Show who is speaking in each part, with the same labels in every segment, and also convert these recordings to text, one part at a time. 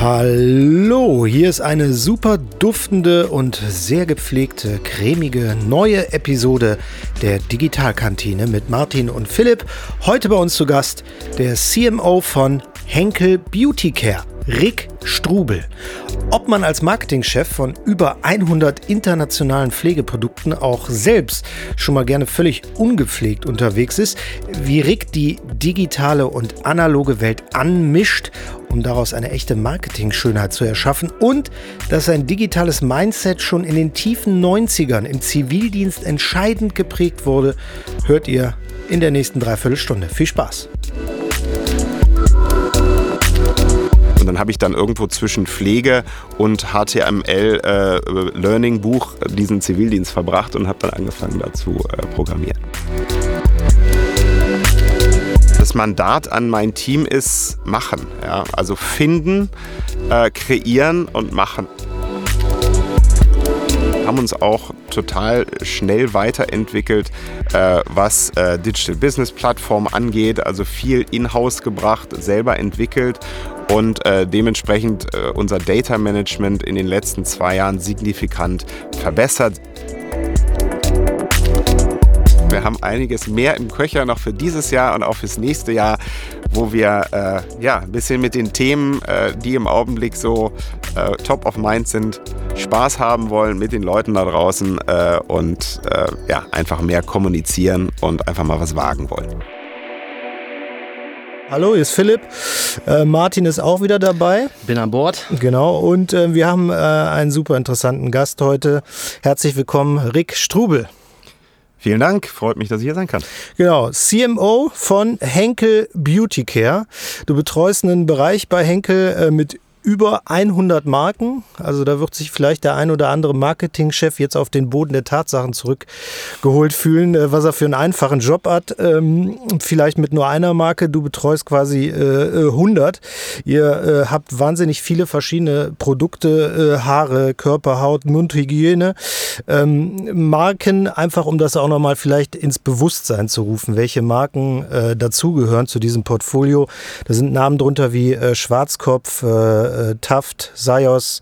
Speaker 1: Hallo, hier ist eine super duftende und sehr gepflegte, cremige neue Episode der Digitalkantine mit Martin und Philipp. Heute bei uns zu Gast der CMO von Henkel Beauty Care. Rick Strubel. Ob man als Marketingchef von über 100 internationalen Pflegeprodukten auch selbst schon mal gerne völlig ungepflegt unterwegs ist, wie Rick die digitale und analoge Welt anmischt, um daraus eine echte Marketing-Schönheit zu erschaffen und dass sein digitales Mindset schon in den tiefen 90ern im Zivildienst entscheidend geprägt wurde, hört ihr in der nächsten Dreiviertelstunde. Viel Spaß!
Speaker 2: Und dann habe ich dann irgendwo zwischen Pflege und HTML äh, Learning Buch diesen Zivildienst verbracht und habe dann angefangen dazu äh, programmieren. Das Mandat an mein Team ist machen. Ja? Also finden, äh, kreieren und machen haben uns auch total schnell weiterentwickelt, äh, was äh, Digital Business Plattform angeht, also viel in-house gebracht, selber entwickelt und äh, dementsprechend äh, unser Data Management in den letzten zwei Jahren signifikant verbessert. Wir haben einiges mehr im Köcher noch für dieses Jahr und auch fürs nächste Jahr, wo wir äh, ja, ein bisschen mit den Themen, äh, die im Augenblick so äh, top of mind sind, Spaß haben wollen mit den Leuten da draußen äh, und äh, ja, einfach mehr kommunizieren und einfach mal was wagen wollen.
Speaker 1: Hallo, hier ist Philipp. Äh, Martin ist auch wieder dabei.
Speaker 3: Bin an Bord.
Speaker 1: Genau, und äh, wir haben äh, einen super interessanten Gast heute. Herzlich willkommen, Rick Strubel.
Speaker 2: Vielen Dank, freut mich, dass ich hier sein kann.
Speaker 1: Genau, CMO von Henkel Beauty Care. Du betreust einen Bereich bei Henkel äh, mit über 100 Marken. Also da wird sich vielleicht der ein oder andere Marketingchef jetzt auf den Boden der Tatsachen zurückgeholt fühlen, äh, was er für einen einfachen Job hat. Ähm, vielleicht mit nur einer Marke. Du betreust quasi 100. Äh, Ihr äh, habt wahnsinnig viele verschiedene Produkte, Haare, Körper, Haut, Mundhygiene. Ähm, Marken, einfach um das auch nochmal vielleicht ins Bewusstsein zu rufen, welche Marken dazugehören zu diesem Portfolio. Da sind Namen drunter wie Schwarzkopf, äh, Taft, Sayos,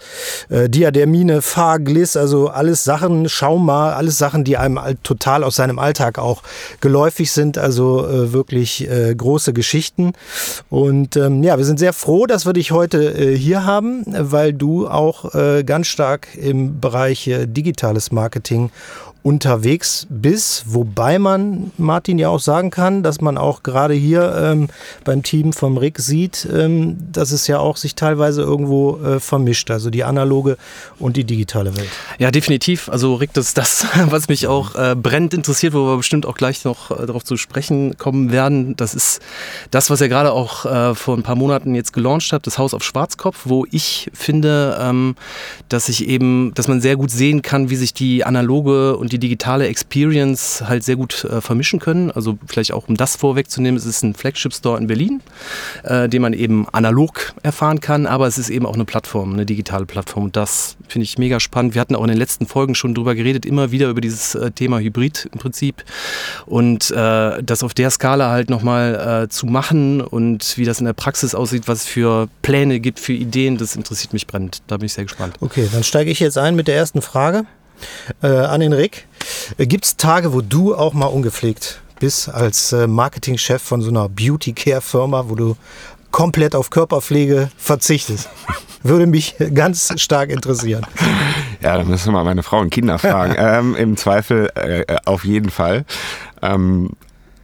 Speaker 1: äh, Diademine, Fahr, Gliss, also alles Sachen, Schauma, alles Sachen, die einem total aus seinem Alltag auch geläufig sind, also äh, wirklich äh, große Geschichten. Und ähm, ja, wir sind sehr froh, dass wir dich heute äh, hier haben, weil du auch äh, ganz stark im Bereich äh, digitales Marketing unterwegs bist, wobei man Martin ja auch sagen kann, dass man auch gerade hier ähm, beim Team vom Rick sieht, ähm, dass es ja auch sich teilweise irgendwo äh, vermischt, also die analoge und die digitale Welt.
Speaker 3: Ja, definitiv. Also Rick, das ist das, was mich auch äh, brennend interessiert, wo wir bestimmt auch gleich noch äh, darauf zu sprechen kommen werden. Das ist das, was er gerade auch äh, vor ein paar Monaten jetzt gelauncht hat, das Haus auf Schwarzkopf, wo ich finde, ähm, dass ich eben, dass man sehr gut sehen kann, wie sich die analoge und die die digitale Experience halt sehr gut äh, vermischen können. Also vielleicht auch um das vorwegzunehmen, es ist ein Flagship-Store in Berlin, äh, den man eben analog erfahren kann, aber es ist eben auch eine Plattform, eine digitale Plattform. Und das finde ich mega spannend. Wir hatten auch in den letzten Folgen schon drüber geredet, immer wieder über dieses äh, Thema Hybrid im Prinzip. Und äh, das auf der Skala halt nochmal äh, zu machen und wie das in der Praxis aussieht, was es für Pläne gibt, für Ideen, das interessiert mich brennend. Da bin ich sehr gespannt.
Speaker 1: Okay, dann steige ich jetzt ein mit der ersten Frage äh, an den Rick. Äh, Gibt es Tage, wo du auch mal ungepflegt bist als äh, Marketingchef von so einer Beauty-Care-Firma, wo du komplett auf Körperpflege verzichtest? Würde mich ganz stark interessieren.
Speaker 2: Ja, da müssen wir mal meine Frau und Kinder fragen. ähm, Im Zweifel äh, auf jeden Fall. Ähm,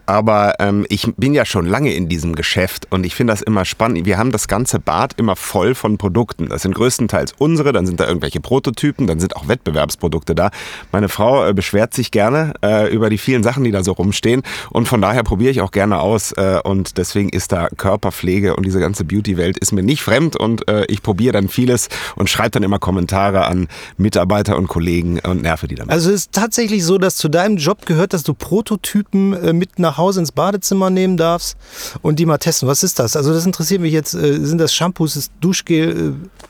Speaker 2: aber ähm, ich bin ja schon lange in diesem Geschäft und ich finde das immer spannend. Wir haben das ganze Bad immer voll von Produkten. Das sind größtenteils unsere, dann sind da irgendwelche Prototypen, dann sind auch Wettbewerbsprodukte da. Meine Frau äh, beschwert sich gerne äh, über die vielen Sachen, die da so rumstehen und von daher probiere ich auch gerne aus äh, und deswegen ist da Körperpflege und diese ganze Beauty-Welt ist mir nicht fremd und äh, ich probiere dann vieles und schreibe dann immer Kommentare an Mitarbeiter und Kollegen und nerve die damit.
Speaker 1: Also es ist tatsächlich so, dass zu deinem Job gehört, dass du Prototypen äh, mit nach nach Hause ins Badezimmer nehmen darfst und die mal testen. Was ist das? Also das interessiert mich jetzt. Äh, sind das Shampoos, ist Duschgel?
Speaker 2: Äh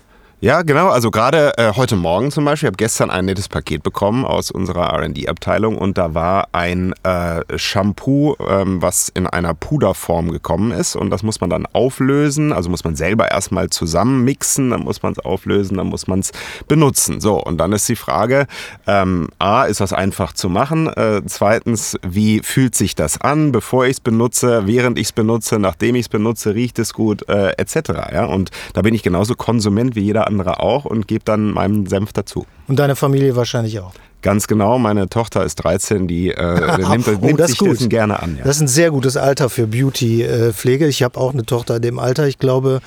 Speaker 2: Ja, genau. Also gerade äh, heute Morgen zum Beispiel, ich habe gestern ein nettes Paket bekommen aus unserer R&D-Abteilung und da war ein äh, Shampoo, ähm, was in einer Puderform gekommen ist und das muss man dann auflösen. Also muss man selber erstmal zusammen mixen, dann muss man es auflösen, dann muss man es benutzen. So, und dann ist die Frage, ähm, A, ist das einfach zu machen? Äh, zweitens, wie fühlt sich das an, bevor ich es benutze, während ich es benutze, nachdem ich es benutze, riecht es gut, äh, etc. Ja? Und da bin ich genauso Konsument wie jeder andere andere auch und gebe dann meinen Senf dazu.
Speaker 1: Und deine Familie wahrscheinlich auch.
Speaker 2: Ganz genau, meine Tochter ist 13, die äh, nimmt, oh, nimmt sich gut. dessen gerne an.
Speaker 1: Ja. Das ist ein sehr gutes Alter für Beauty-Pflege. Ich habe auch eine Tochter in dem Alter. Ich glaube,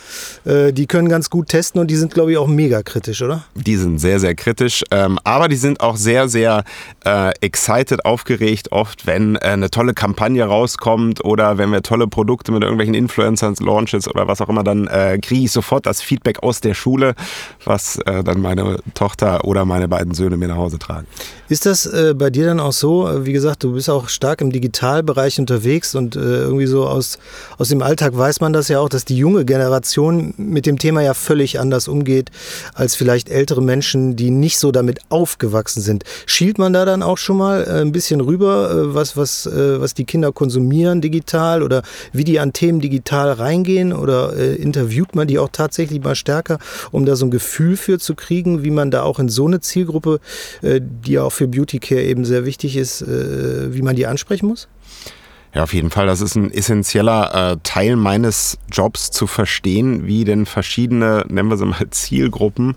Speaker 1: äh, die können ganz gut testen und die sind, glaube ich, auch mega kritisch, oder?
Speaker 2: Die sind sehr, sehr kritisch, ähm, aber die sind auch sehr, sehr äh, excited, aufgeregt, oft, wenn äh, eine tolle Kampagne rauskommt oder wenn wir tolle Produkte mit irgendwelchen Influencern launches oder was auch immer, dann äh, kriege ich sofort das Feedback aus der Schule, was äh, dann meine Tochter oder meine beiden Söhne mir nach Hause tragen.
Speaker 1: Ist das äh, bei dir dann auch so? Wie gesagt, du bist auch stark im Digitalbereich unterwegs und äh, irgendwie so aus, aus dem Alltag weiß man das ja auch, dass die junge Generation mit dem Thema ja völlig anders umgeht als vielleicht ältere Menschen, die nicht so damit aufgewachsen sind. Schielt man da dann auch schon mal äh, ein bisschen rüber, äh, was, was, äh, was die Kinder konsumieren digital oder wie die an Themen digital reingehen oder äh, interviewt man die auch tatsächlich mal stärker, um da so ein Gefühl für zu kriegen, wie man da auch in so eine Zielgruppe, die ja auch für Beauty Care eben sehr wichtig ist, äh, wie man die ansprechen muss?
Speaker 2: Ja, auf jeden Fall. Das ist ein essentieller äh, Teil meines Jobs zu verstehen, wie denn verschiedene, nennen wir sie mal, Zielgruppen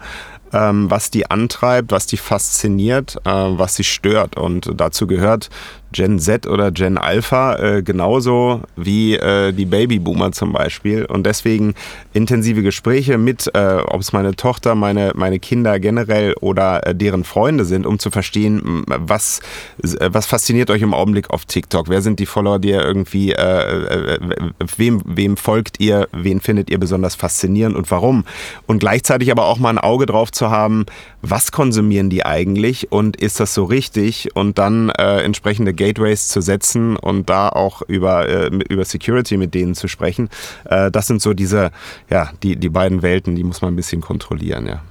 Speaker 2: ähm, was die antreibt, was die fasziniert, äh, was sie stört. Und dazu gehört Gen Z oder Gen Alpha äh, genauso wie äh, die Babyboomer zum Beispiel. Und deswegen intensive Gespräche mit, äh, ob es meine Tochter, meine, meine Kinder generell oder äh, deren Freunde sind, um zu verstehen, was, äh, was fasziniert euch im Augenblick auf TikTok? Wer sind die Follower, die ihr irgendwie, äh, wem, wem folgt ihr, wen findet ihr besonders faszinierend und warum? Und gleichzeitig aber auch mal ein Auge drauf zu haben, was konsumieren die eigentlich und ist das so richtig? Und dann entsprechende Gateways zu setzen und da auch über, äh, über Security mit denen zu sprechen. Äh, das sind so diese, ja, die, die beiden Welten, die muss man ein bisschen kontrollieren, ja.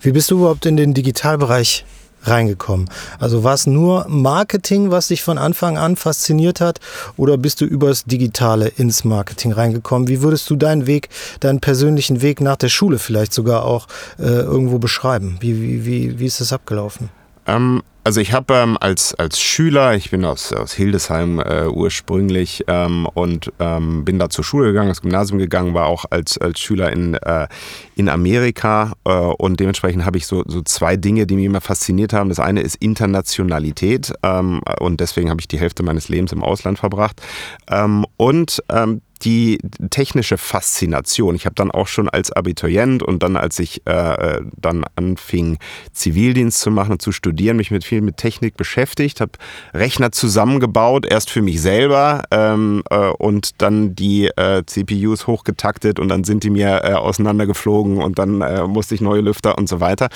Speaker 1: Wie bist du überhaupt in den Digitalbereich reingekommen? Also war es nur Marketing, was dich von Anfang an fasziniert hat, oder bist du übers Digitale ins Marketing reingekommen? Wie würdest du deinen Weg, deinen persönlichen Weg nach der Schule vielleicht sogar auch äh, irgendwo beschreiben? Wie, wie, wie, wie ist das abgelaufen?
Speaker 2: Ähm, also ich habe ähm, als, als Schüler, ich bin aus, aus Hildesheim äh, ursprünglich ähm, und ähm, bin da zur Schule gegangen, ins Gymnasium gegangen, war auch als, als Schüler in, äh, in Amerika äh, und dementsprechend habe ich so, so zwei Dinge, die mich immer fasziniert haben. Das eine ist Internationalität ähm, und deswegen habe ich die Hälfte meines Lebens im Ausland verbracht ähm, und ähm, die technische Faszination. Ich habe dann auch schon als Abiturient und dann, als ich äh, dann anfing, Zivildienst zu machen und zu studieren, mich mit viel mit Technik beschäftigt, habe Rechner zusammengebaut, erst für mich selber ähm, äh, und dann die äh, CPUs hochgetaktet und dann sind die mir äh, auseinandergeflogen und dann äh, musste ich neue Lüfter und so weiter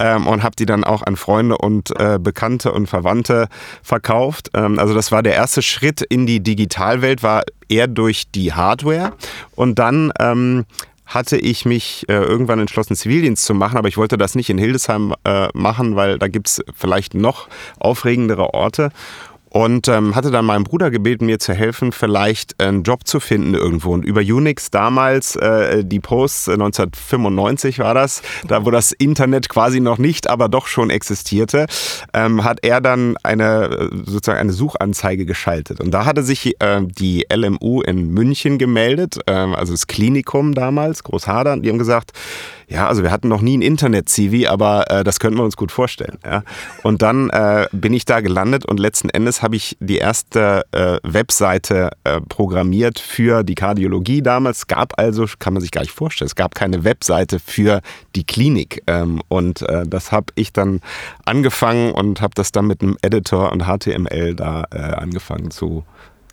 Speaker 2: ähm, und habe die dann auch an Freunde und äh, Bekannte und Verwandte verkauft. Ähm, also das war der erste Schritt in die Digitalwelt, war eher durch die Hardware. Und dann ähm, hatte ich mich äh, irgendwann entschlossen, Zivildienst zu machen, aber ich wollte das nicht in Hildesheim äh, machen, weil da gibt es vielleicht noch aufregendere Orte und ähm, hatte dann meinen Bruder gebeten, mir zu helfen, vielleicht einen Job zu finden irgendwo. Und über Unix damals, äh, die Posts, 1995 war das, da wo das Internet quasi noch nicht, aber doch schon existierte, ähm, hat er dann eine sozusagen eine Suchanzeige geschaltet. Und da hatte sich äh, die LMU in München gemeldet, äh, also das Klinikum damals, Großhadern, die haben gesagt, ja, also wir hatten noch nie ein Internet-CV, aber äh, das könnten wir uns gut vorstellen. Ja. Und dann äh, bin ich da gelandet und letzten Endes habe ich die erste äh, Webseite äh, programmiert für die Kardiologie damals. Es gab also, kann man sich gar nicht vorstellen, es gab keine Webseite für die Klinik. Ähm, und äh, das habe ich dann angefangen und habe das dann mit einem Editor und HTML da äh, angefangen zu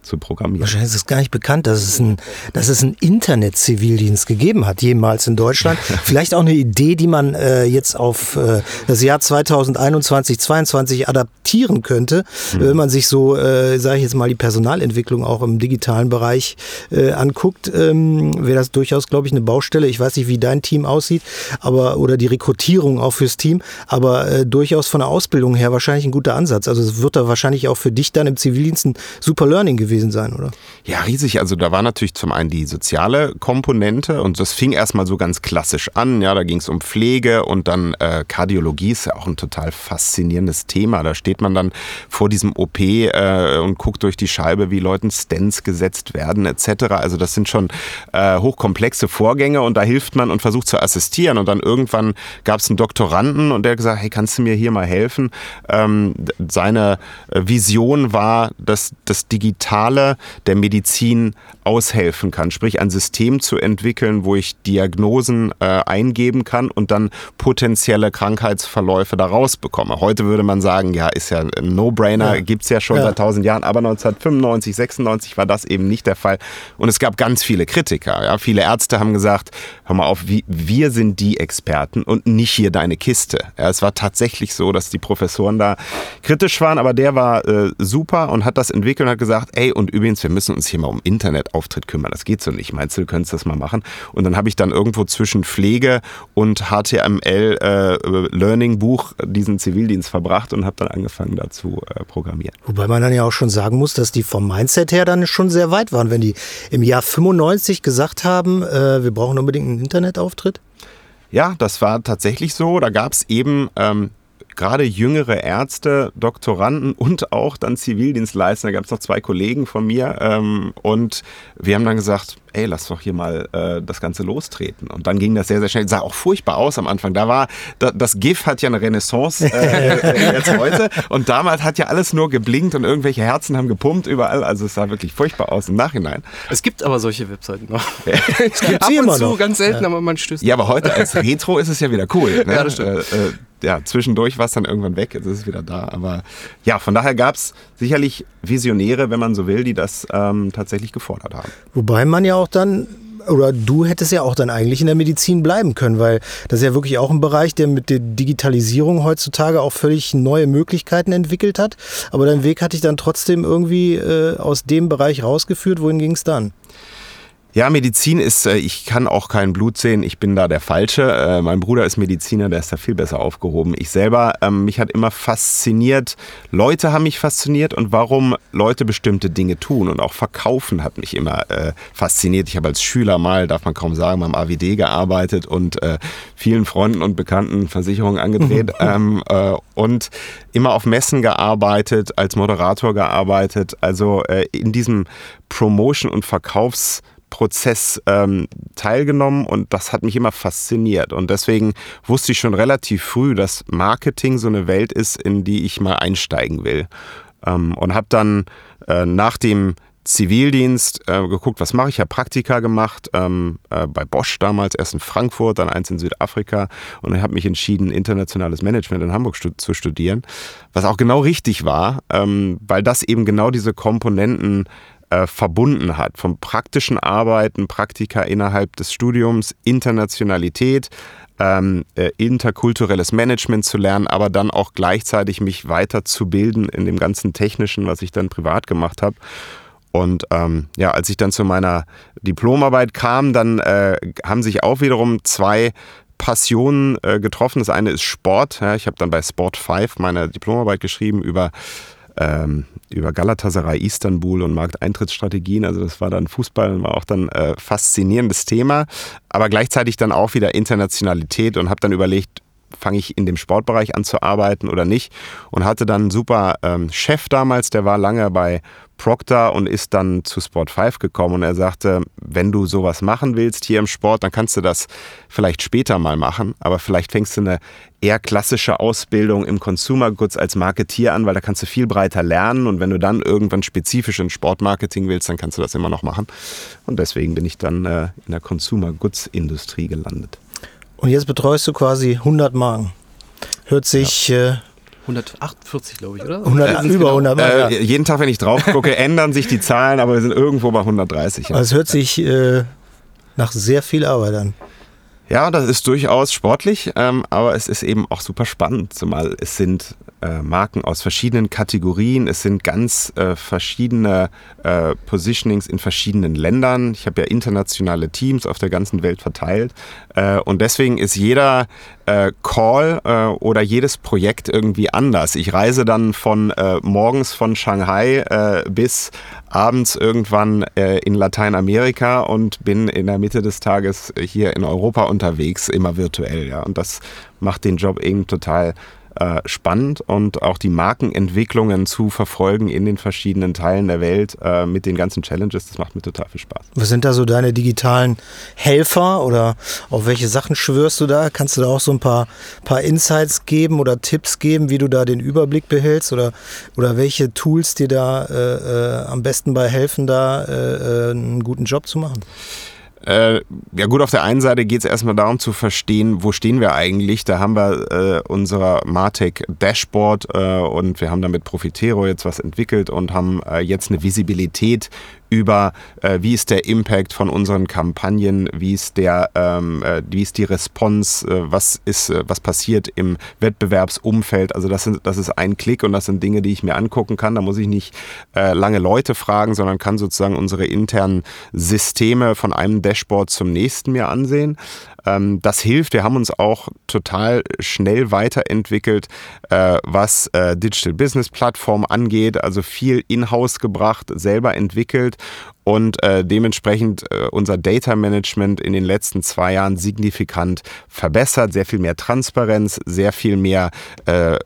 Speaker 2: zu programmieren.
Speaker 1: Wahrscheinlich ist es gar nicht bekannt, dass es ein, dass es einen Internet-Zivildienst gegeben hat, jemals in Deutschland. Vielleicht auch eine Idee, die man äh, jetzt auf äh, das Jahr 2021, 2022 adaptieren könnte, mhm. wenn man sich so, äh, sage ich jetzt mal, die Personalentwicklung auch im digitalen Bereich äh, anguckt, ähm, wäre das durchaus, glaube ich, eine Baustelle. Ich weiß nicht, wie dein Team aussieht, aber oder die Rekrutierung auch fürs Team, aber äh, durchaus von der Ausbildung her wahrscheinlich ein guter Ansatz. Also es wird da wahrscheinlich auch für dich dann im Zivildienst ein super Learning gewesen gewesen sein, oder?
Speaker 2: Ja, riesig. Also da war natürlich zum einen die soziale Komponente und das fing erstmal so ganz klassisch an. Ja, da ging es um Pflege und dann äh, Kardiologie ist ja auch ein total faszinierendes Thema. Da steht man dann vor diesem OP äh, und guckt durch die Scheibe, wie Leuten Stents gesetzt werden etc. Also das sind schon äh, hochkomplexe Vorgänge und da hilft man und versucht zu assistieren. Und dann irgendwann gab es einen Doktoranden und der hat gesagt, hey, kannst du mir hier mal helfen? Ähm, seine äh, Vision war, dass das digital Zentrale der Medizin aushelfen kann. Sprich, ein System zu entwickeln, wo ich Diagnosen äh, eingeben kann und dann potenzielle Krankheitsverläufe daraus bekomme. Heute würde man sagen, ja, ist ja ein No-Brainer, ja. gibt es ja schon ja. seit tausend Jahren, aber 1995, 96 war das eben nicht der Fall. Und es gab ganz viele Kritiker. Ja. Viele Ärzte haben gesagt, hör mal auf, wie, wir sind die Experten und nicht hier deine Kiste. Ja, es war tatsächlich so, dass die Professoren da kritisch waren, aber der war äh, super und hat das entwickelt und hat gesagt, ey, und übrigens, wir müssen uns hier mal um Internetauftritt kümmern. Das geht so nicht. Meinst du, du könntest das mal machen? Und dann habe ich dann irgendwo zwischen Pflege und HTML äh, Learning Buch diesen Zivildienst verbracht und habe dann angefangen da zu äh, programmieren.
Speaker 1: Wobei man dann ja auch schon sagen muss, dass die vom Mindset her dann schon sehr weit waren, wenn die im Jahr 95 gesagt haben, äh, wir brauchen unbedingt einen Internetauftritt.
Speaker 2: Ja, das war tatsächlich so. Da gab es eben ähm, gerade jüngere Ärzte, Doktoranden und auch dann Zivildienstleister. Da gab es noch zwei Kollegen von mir ähm, und wir haben dann gesagt, ey, lass doch hier mal äh, das Ganze lostreten. Und dann ging das sehr, sehr schnell. Sah auch furchtbar aus am Anfang. Da war, da, das GIF hat ja eine Renaissance äh, jetzt heute. Und damals hat ja alles nur geblinkt und irgendwelche Herzen haben gepumpt überall. Also es sah wirklich furchtbar aus im Nachhinein.
Speaker 3: Es gibt aber solche Webseiten noch.
Speaker 1: es gibt sie immer noch.
Speaker 3: ganz selten, ja. aber man stößt.
Speaker 2: Ja, aber heute als Retro ist es ja wieder cool. Ne? Ja, das stimmt. Äh, äh ja, zwischendurch war es dann irgendwann weg, jetzt ist es wieder da. Aber ja, von daher gab es sicherlich Visionäre, wenn man so will, die das ähm, tatsächlich gefordert haben.
Speaker 1: Wobei man ja auch dann oder du hättest ja auch dann eigentlich in der Medizin bleiben können, weil das ist ja wirklich auch ein Bereich, der mit der Digitalisierung heutzutage auch völlig neue Möglichkeiten entwickelt hat. Aber dein Weg hat dich dann trotzdem irgendwie äh, aus dem Bereich rausgeführt. Wohin ging es dann?
Speaker 2: Ja, Medizin ist, äh, ich kann auch kein Blut sehen, ich bin da der Falsche. Äh, mein Bruder ist Mediziner, der ist da viel besser aufgehoben. Ich selber, ähm, mich hat immer fasziniert, Leute haben mich fasziniert und warum Leute bestimmte Dinge tun und auch verkaufen hat mich immer äh, fasziniert. Ich habe als Schüler mal, darf man kaum sagen, beim AWD gearbeitet und vielen Freunden und Bekannten Versicherungen angedreht ähm, und immer auf Messen gearbeitet, als Moderator gearbeitet. Also in diesem Promotion- und Verkaufs- Prozess ähm, teilgenommen und das hat mich immer fasziniert. Und deswegen wusste ich schon relativ früh, dass Marketing so eine Welt ist, in die ich mal einsteigen will. Ähm, und habe dann äh, nach dem Zivildienst äh, geguckt, was mache ich. Ich habe Praktika gemacht ähm, äh, bei Bosch damals, erst in Frankfurt, dann eins in Südafrika und habe mich entschieden, internationales Management in Hamburg stu zu studieren, was auch genau richtig war, ähm, weil das eben genau diese Komponenten äh, verbunden hat. Vom praktischen Arbeiten, Praktika innerhalb des Studiums, Internationalität, ähm, äh, interkulturelles Management zu lernen, aber dann auch gleichzeitig mich weiterzubilden in dem ganzen Technischen, was ich dann privat gemacht habe. Und ähm, ja, als ich dann zu meiner Diplomarbeit kam, dann äh, haben sich auch wiederum zwei Passionen äh, getroffen. Das eine ist Sport. Ja, ich habe dann bei Sport 5 meine Diplomarbeit geschrieben über ähm, über Galatasaray, Istanbul und Markteintrittsstrategien. Also das war dann Fußball und war auch dann äh, faszinierendes Thema, aber gleichzeitig dann auch wieder Internationalität und habe dann überlegt, fange ich in dem Sportbereich an zu arbeiten oder nicht und hatte dann einen super ähm, Chef damals, der war lange bei Proctor und ist dann zu Sport 5 gekommen und er sagte, wenn du sowas machen willst hier im Sport, dann kannst du das vielleicht später mal machen, aber vielleicht fängst du eine eher klassische Ausbildung im Consumer Goods als Marketier an, weil da kannst du viel breiter lernen und wenn du dann irgendwann spezifisch in Sportmarketing willst, dann kannst du das immer noch machen. Und deswegen bin ich dann äh, in der Consumer Goods Industrie gelandet.
Speaker 1: Und jetzt betreust du quasi 100 Marken. Hört sich ja. äh,
Speaker 3: 148, glaube ich, oder?
Speaker 1: 100,
Speaker 3: Äh,
Speaker 1: über 100 Mal.
Speaker 2: Äh, jeden Tag, wenn ich drauf gucke, ändern sich die Zahlen, aber wir sind irgendwo bei 130. Ja.
Speaker 1: Also es hört sich äh, nach sehr viel Arbeit an.
Speaker 2: Ja, das ist durchaus sportlich, ähm, aber es ist eben auch super spannend, zumal es sind äh, Marken aus verschiedenen Kategorien, es sind ganz äh, verschiedene äh, Positionings in verschiedenen Ländern. Ich habe ja internationale Teams auf der ganzen Welt verteilt äh, und deswegen ist jeder äh, Call äh, oder jedes Projekt irgendwie anders. Ich reise dann von äh, morgens von Shanghai äh, bis abends irgendwann äh, in Lateinamerika und bin in der Mitte des Tages hier in Europa unterwegs, immer virtuell. Ja. Und das macht den Job eben total äh, spannend und auch die Markenentwicklungen zu verfolgen in den verschiedenen Teilen der Welt äh, mit den ganzen Challenges, das macht mir total viel Spaß.
Speaker 1: Was sind da so deine digitalen Helfer oder auf welche Sachen schwörst du da? Kannst du da auch so ein paar, paar Insights geben oder Tipps geben, wie du da den Überblick behältst oder, oder welche Tools dir da äh, äh, am besten bei helfen, da äh, äh, einen guten Job zu machen?
Speaker 2: Äh, ja gut, auf der einen Seite geht es erstmal darum zu verstehen, wo stehen wir eigentlich. Da haben wir äh, unser Martech Dashboard äh, und wir haben damit Profitero jetzt was entwickelt und haben äh, jetzt eine Visibilität über, äh, wie ist der Impact von unseren Kampagnen, wie ist, der, ähm, äh, wie ist die Response, äh, was, ist, äh, was passiert im Wettbewerbsumfeld. Also das, sind, das ist ein Klick und das sind Dinge, die ich mir angucken kann. Da muss ich nicht äh, lange Leute fragen, sondern kann sozusagen unsere internen Systeme von einem Dashboard zum nächsten mir ansehen. Ähm, das hilft. Wir haben uns auch total schnell weiterentwickelt, äh, was äh, Digital Business Plattform angeht. Also viel in-house gebracht, selber entwickelt und äh, dementsprechend äh, unser Data Management in den letzten zwei Jahren signifikant verbessert. Sehr viel mehr Transparenz, sehr viel mehr äh, äh,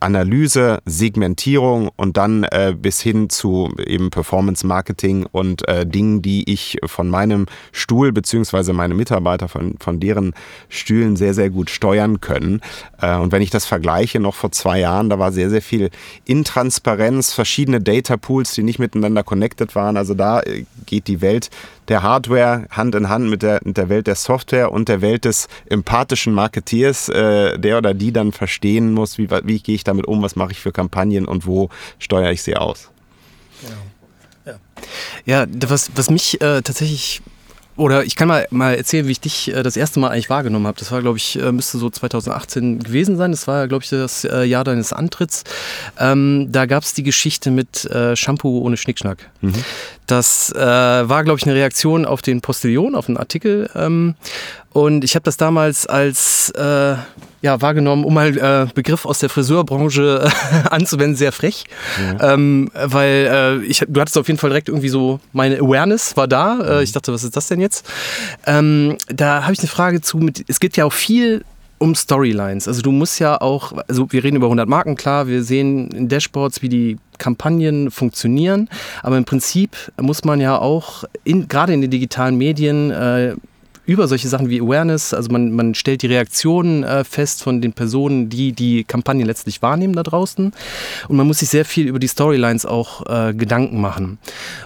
Speaker 2: Analyse, Segmentierung und dann äh, bis hin zu eben Performance Marketing und äh, Dingen, die ich von meinem Stuhl beziehungsweise meine Mitarbeiter von, von deren Stühlen sehr, sehr gut steuern können. Äh, und wenn ich das vergleiche, noch vor zwei Jahren, da war sehr, sehr viel Intransparenz, verschiedene Data Pools, die nicht miteinander connected waren. Also da äh, geht die Welt der Hardware Hand in Hand mit der, mit der Welt der Software und der Welt des empathischen Marketeers, äh, der oder die dann verstehen muss, wie, wie gehe ich damit um, was mache ich für Kampagnen und wo steuere ich sie aus.
Speaker 3: Ja, was, was mich äh, tatsächlich oder ich kann mal, mal erzählen, wie ich dich äh, das erste Mal eigentlich wahrgenommen habe. Das war, glaube ich, äh, müsste so 2018 gewesen sein. Das war, glaube ich, das äh, Jahr deines Antritts. Ähm, da gab es die Geschichte mit äh, Shampoo ohne Schnickschnack.
Speaker 2: Mhm.
Speaker 3: Das äh, war, glaube ich, eine Reaktion auf den Postillon, auf den Artikel. Ähm, und ich habe das damals als äh, ja, wahrgenommen, um mal äh, Begriff aus der Friseurbranche äh, anzuwenden, sehr frech. Ähm, weil äh, ich, du hattest auf jeden Fall direkt irgendwie so, meine Awareness war da. Äh, ich dachte, was ist das denn jetzt? Ähm, da habe ich eine Frage zu, mit, es geht ja auch viel um Storylines. Also du musst ja auch, also wir reden über 100 Marken, klar, wir sehen in Dashboards, wie die Kampagnen funktionieren, aber im Prinzip muss man ja auch, in, gerade in den digitalen Medien, äh, über solche Sachen wie Awareness, also man, man stellt die Reaktionen äh, fest von den Personen, die die Kampagne letztlich wahrnehmen da draußen. Und man muss sich sehr viel über die Storylines auch äh, Gedanken machen.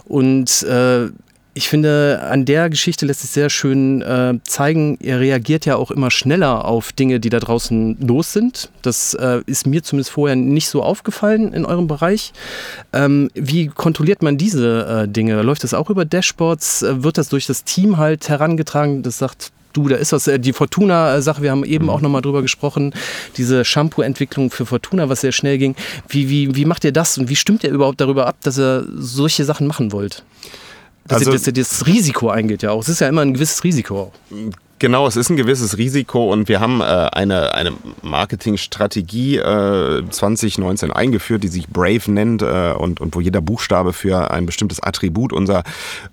Speaker 3: Und äh, ich finde, an der Geschichte lässt sich sehr schön äh, zeigen, er reagiert ja auch immer schneller auf Dinge, die da draußen los sind. Das äh, ist mir zumindest vorher nicht so aufgefallen in eurem Bereich. Ähm, wie kontrolliert man diese äh, Dinge? Läuft das auch über Dashboards? Äh, wird das durch das Team halt herangetragen, das sagt, du, da ist was, äh, die Fortuna-Sache, wir haben eben auch nochmal drüber gesprochen, diese Shampoo-Entwicklung für Fortuna, was sehr schnell ging. Wie, wie, wie macht ihr das und wie stimmt ihr überhaupt darüber ab, dass ihr solche Sachen machen wollt? Dass,
Speaker 2: Also-
Speaker 3: ihr, dass ihr das Risiko eingeht, ja auch. Es ist ja immer ein gewisses Risiko.
Speaker 2: Genau, es ist ein gewisses Risiko und wir haben äh, eine, eine Marketingstrategie äh, 2019 eingeführt, die sich Brave nennt äh, und, und wo jeder Buchstabe für ein bestimmtes Attribut unserer,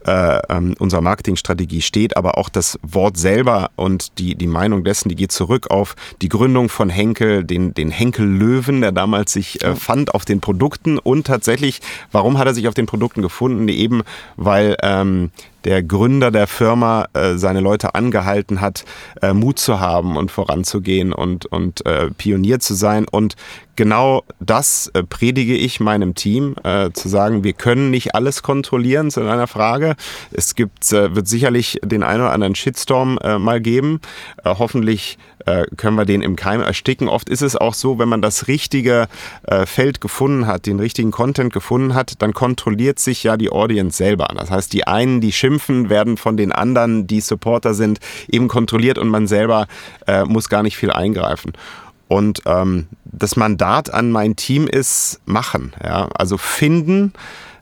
Speaker 2: äh, ähm, unserer Marketingstrategie steht, aber auch das Wort selber und die, die Meinung dessen, die geht zurück auf die Gründung von Henkel, den, den Henkel-Löwen, der damals sich äh, fand auf den Produkten. Und tatsächlich, warum hat er sich auf den Produkten gefunden? Eben, weil ähm, der Gründer der Firma äh, seine Leute angehalten hat, äh, Mut zu haben und voranzugehen und, und äh, Pionier zu sein. Und genau das äh, predige ich meinem Team, äh, zu sagen, wir können nicht alles kontrollieren zu einer Frage. Es gibt, äh, wird sicherlich den einen oder anderen Shitstorm äh, mal geben. Äh, hoffentlich äh, können wir den im Keim ersticken. Oft ist es auch so, wenn man das richtige Feld gefunden hat, den richtigen Content gefunden hat, dann kontrolliert sich ja die Audience selber. Das heißt, die einen, die schimpfen, werden von den anderen, die Supporter sind, eben kontrolliert und man selber muss gar nicht viel eingreifen. Und ähm, das Mandat an mein Team ist machen. Ja? Also finden,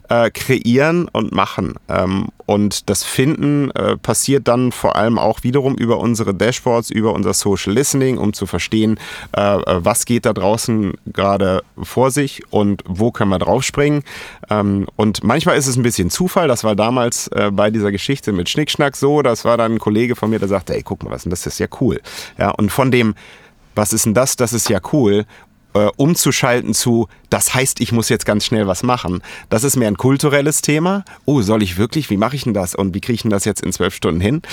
Speaker 2: äh, kreieren und machen. Ähm, und das Finden äh, passiert dann vor allem auch wiederum über unsere Dashboards, über unser Social Listening, um zu verstehen, äh, äh was geht da draußen gerade vor sich und wo können wir draufspringen. Ähm, und manchmal ist es ein bisschen Zufall. Das war damals äh, bei dieser Geschichte mit Schnickschnack so. Das war dann ein Kollege von mir, der sagte, ey, guck mal, was denn das ist ja cool. Ja, und von dem was ist denn das? Das ist ja cool. Äh, umzuschalten zu, das heißt, ich muss jetzt ganz schnell was machen. Das ist mehr ein kulturelles Thema. Oh, soll ich wirklich? Wie mache ich denn das? Und wie kriege ich denn das jetzt in zwölf Stunden hin?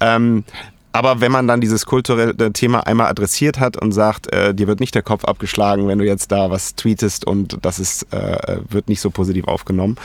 Speaker 2: Ähm, aber wenn man dann dieses kulturelle Thema einmal adressiert hat und sagt, äh, dir wird nicht der Kopf abgeschlagen, wenn du jetzt da was tweetest und das ist, äh, wird nicht so positiv aufgenommen.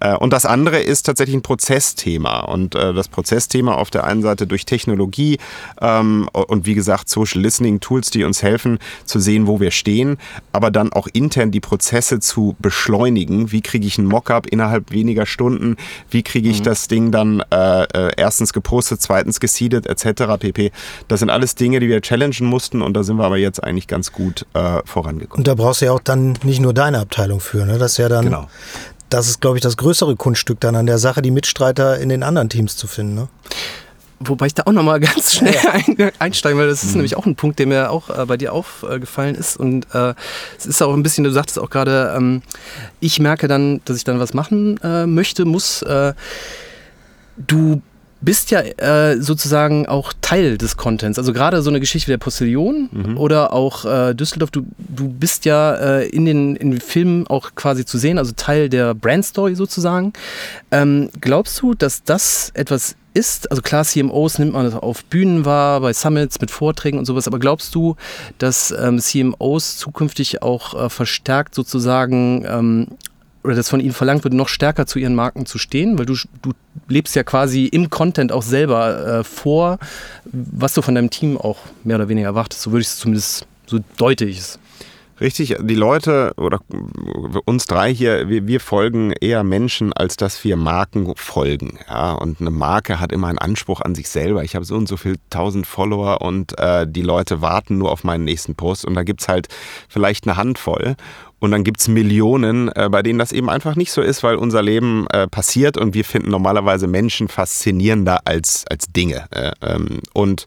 Speaker 2: Äh, und das andere ist tatsächlich ein Prozessthema. Und äh, das Prozessthema auf der einen Seite durch Technologie ähm, und wie gesagt Social Listening Tools, die uns helfen zu sehen, wo wir stehen, aber dann auch intern die Prozesse zu beschleunigen. Wie kriege ich ein Mockup innerhalb weniger Stunden? Wie kriege ich mhm. das Ding dann äh, äh, erstens gepostet, zweitens geseedet etc pp. Das sind alles Dinge, die wir challengen mussten und da sind wir aber jetzt eigentlich ganz gut äh, vorangekommen.
Speaker 1: Und da brauchst du ja auch dann nicht nur deine Abteilung für, ne? Das ist ja dann, genau. das ist glaube ich das größere Kunststück dann an der Sache, die Mitstreiter in den anderen Teams zu finden, ne?
Speaker 3: Wobei ich da auch nochmal ganz schnell ja. einsteigen, weil das ist mhm. nämlich auch ein Punkt, der mir auch äh, bei dir aufgefallen ist. Und äh, es ist auch ein bisschen, du sagtest auch gerade, ähm, ich merke dann, dass ich dann was machen äh, möchte, muss. Äh, du bist ja äh, sozusagen auch Teil des Contents. Also gerade so eine Geschichte wie der Postillon mhm. oder auch äh, Düsseldorf, du, du bist ja äh, in, den, in den Filmen auch quasi zu sehen, also Teil der Brandstory sozusagen. Ähm, glaubst du, dass das etwas ist, also klar, CMOs nimmt man auf Bühnen wahr, bei Summits mit Vorträgen und sowas, aber glaubst du, dass ähm, CMOs zukünftig auch äh, verstärkt sozusagen ähm, oder das von ihnen verlangt wird, noch stärker zu ihren Marken zu stehen, weil du, du lebst ja quasi im Content auch selber äh, vor, was du von deinem Team auch mehr oder weniger erwartest. So würde ich es zumindest, so deute ich es.
Speaker 2: Richtig, die Leute oder uns drei hier, wir, wir, folgen eher Menschen, als dass wir Marken folgen. Ja, und eine Marke hat immer einen Anspruch an sich selber. Ich habe so und so viel tausend Follower und äh, die Leute warten nur auf meinen nächsten Post und da gibt es halt vielleicht eine Handvoll. Und dann gibt's Millionen, äh, bei denen das eben einfach nicht so ist, weil unser Leben äh, passiert und wir finden normalerweise Menschen faszinierender als, als Dinge. Äh, ähm, und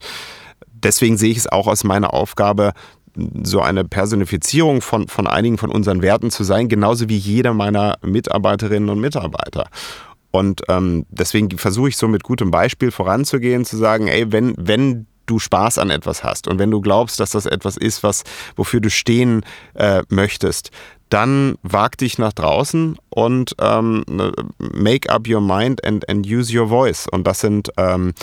Speaker 2: deswegen sehe ich es auch aus meiner Aufgabe, so eine Personifizierung von, von einigen von unseren Werten zu sein, genauso wie jeder meiner Mitarbeiterinnen und Mitarbeiter. Und ähm, deswegen versuche ich so mit gutem Beispiel voranzugehen, zu sagen, ey, wenn, wenn du Spaß an etwas hast und wenn du glaubst, dass das etwas ist, was, wofür du stehen äh, möchtest, dann wag dich nach draußen und ähm, ne, make up your mind and, and use your voice. Und das sind ähm,